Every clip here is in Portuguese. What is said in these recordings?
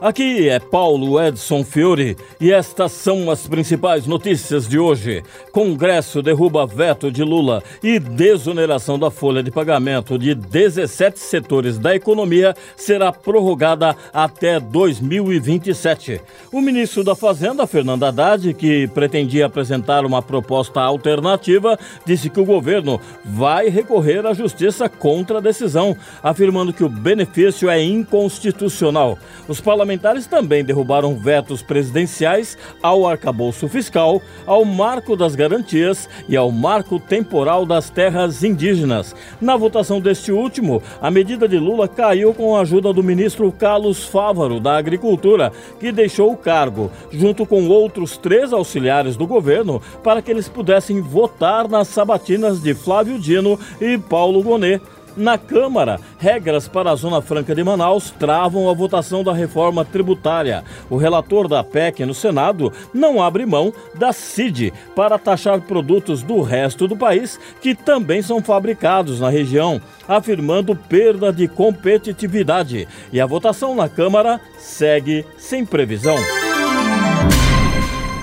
aqui é Paulo Edson Fiore e estas são as principais notícias de hoje. Congresso derruba veto de Lula e desoneração da folha de pagamento de 17 setores da economia será prorrogada até 2027. O ministro da Fazenda, Fernando Haddad, que pretendia apresentar uma proposta alternativa, disse que o governo vai recorrer à justiça contra a decisão, afirmando que o benefício é inconstitucional. Os parlamentares também derrubaram vetos presidenciais ao arcabouço fiscal, ao marco das garantias e ao marco temporal das terras indígenas. Na votação deste último, a medida de Lula caiu com a ajuda do ministro Carlos Fávaro, da Agricultura, que deixou o cargo, junto com outros três auxiliares do governo, para que eles pudessem votar nas sabatinas de Flávio Dino e Paulo Gonet. Na Câmara, regras para a Zona Franca de Manaus travam a votação da reforma tributária. O relator da PEC no Senado não abre mão da CID para taxar produtos do resto do país que também são fabricados na região, afirmando perda de competitividade. E a votação na Câmara segue sem previsão.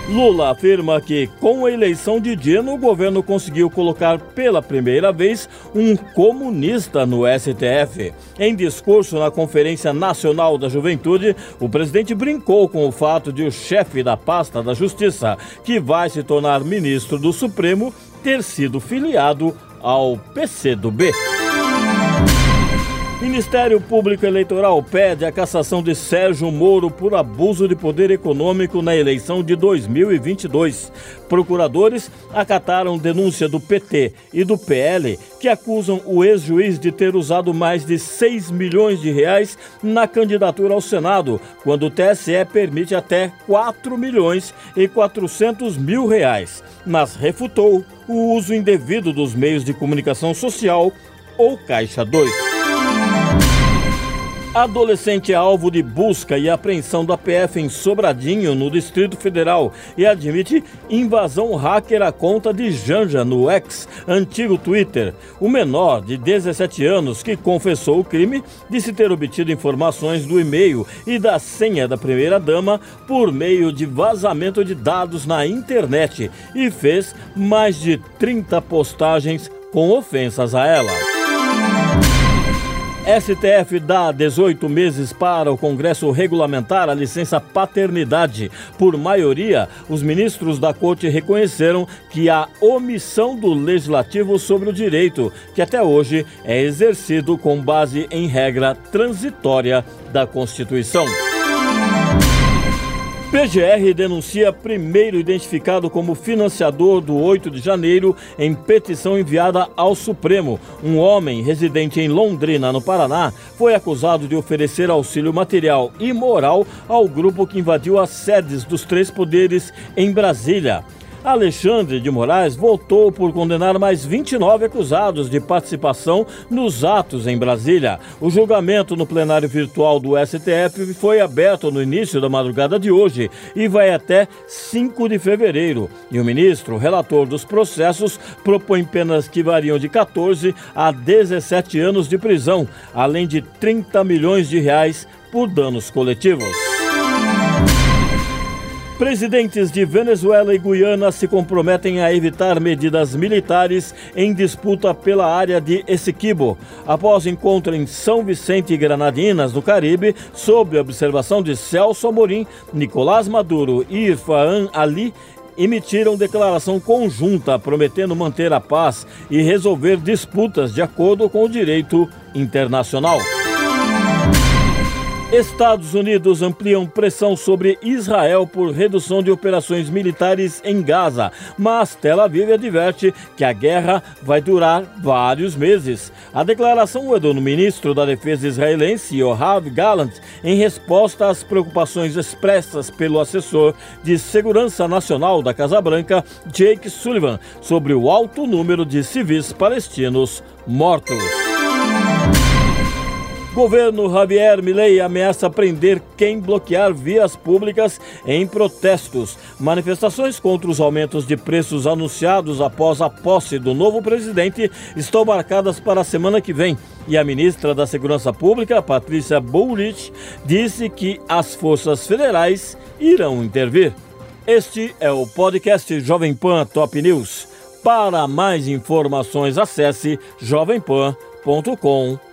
Lula afirma que, com a eleição de Dino, o governo conseguiu colocar pela primeira vez um comunista no STF. Em discurso na Conferência Nacional da Juventude, o presidente brincou com o fato de o chefe da pasta da Justiça, que vai se tornar ministro do Supremo, ter sido filiado ao PCdoB. Ministério Público Eleitoral pede a cassação de Sérgio Moro por abuso de poder econômico na eleição de 2022. Procuradores acataram denúncia do PT e do PL que acusam o ex-juiz de ter usado mais de 6 milhões de reais na candidatura ao Senado, quando o TSE permite até 4 milhões e 400 mil reais, mas refutou o uso indevido dos meios de comunicação social ou Caixa 2. Adolescente é alvo de busca e apreensão da PF em Sobradinho, no Distrito Federal, e admite invasão hacker à conta de Janja no ex, antigo Twitter. O menor, de 17 anos, que confessou o crime, disse ter obtido informações do e-mail e da senha da primeira-dama por meio de vazamento de dados na internet e fez mais de 30 postagens com ofensas a ela. STF dá 18 meses para o Congresso regulamentar a licença paternidade. Por maioria, os ministros da Corte reconheceram que há omissão do legislativo sobre o direito, que até hoje é exercido com base em regra transitória da Constituição. PGR denuncia primeiro identificado como financiador do 8 de janeiro em petição enviada ao Supremo. Um homem residente em Londrina, no Paraná, foi acusado de oferecer auxílio material e moral ao grupo que invadiu as sedes dos três poderes em Brasília. Alexandre de Moraes votou por condenar mais 29 acusados de participação nos atos em Brasília. O julgamento no plenário virtual do STF foi aberto no início da madrugada de hoje e vai até 5 de fevereiro. E o ministro, relator dos processos, propõe penas que variam de 14 a 17 anos de prisão, além de 30 milhões de reais por danos coletivos. Presidentes de Venezuela e Guiana se comprometem a evitar medidas militares em disputa pela área de Essequibo. Após encontro em São Vicente e Granadinas, no Caribe, sob observação de Celso Amorim, Nicolás Maduro e Irfan Ali, emitiram declaração conjunta prometendo manter a paz e resolver disputas de acordo com o direito internacional. Estados Unidos ampliam pressão sobre Israel por redução de operações militares em Gaza, mas Tel Aviv adverte que a guerra vai durar vários meses. A declaração é do ministro da Defesa israelense, Yoav Gallant, em resposta às preocupações expressas pelo assessor de Segurança Nacional da Casa Branca, Jake Sullivan, sobre o alto número de civis palestinos mortos. Governo Javier Milei ameaça prender quem bloquear vias públicas em protestos. Manifestações contra os aumentos de preços anunciados após a posse do novo presidente estão marcadas para a semana que vem. E a ministra da Segurança Pública, Patrícia Bullrich, disse que as forças federais irão intervir. Este é o podcast Jovem Pan Top News. Para mais informações, acesse jovempan.com.br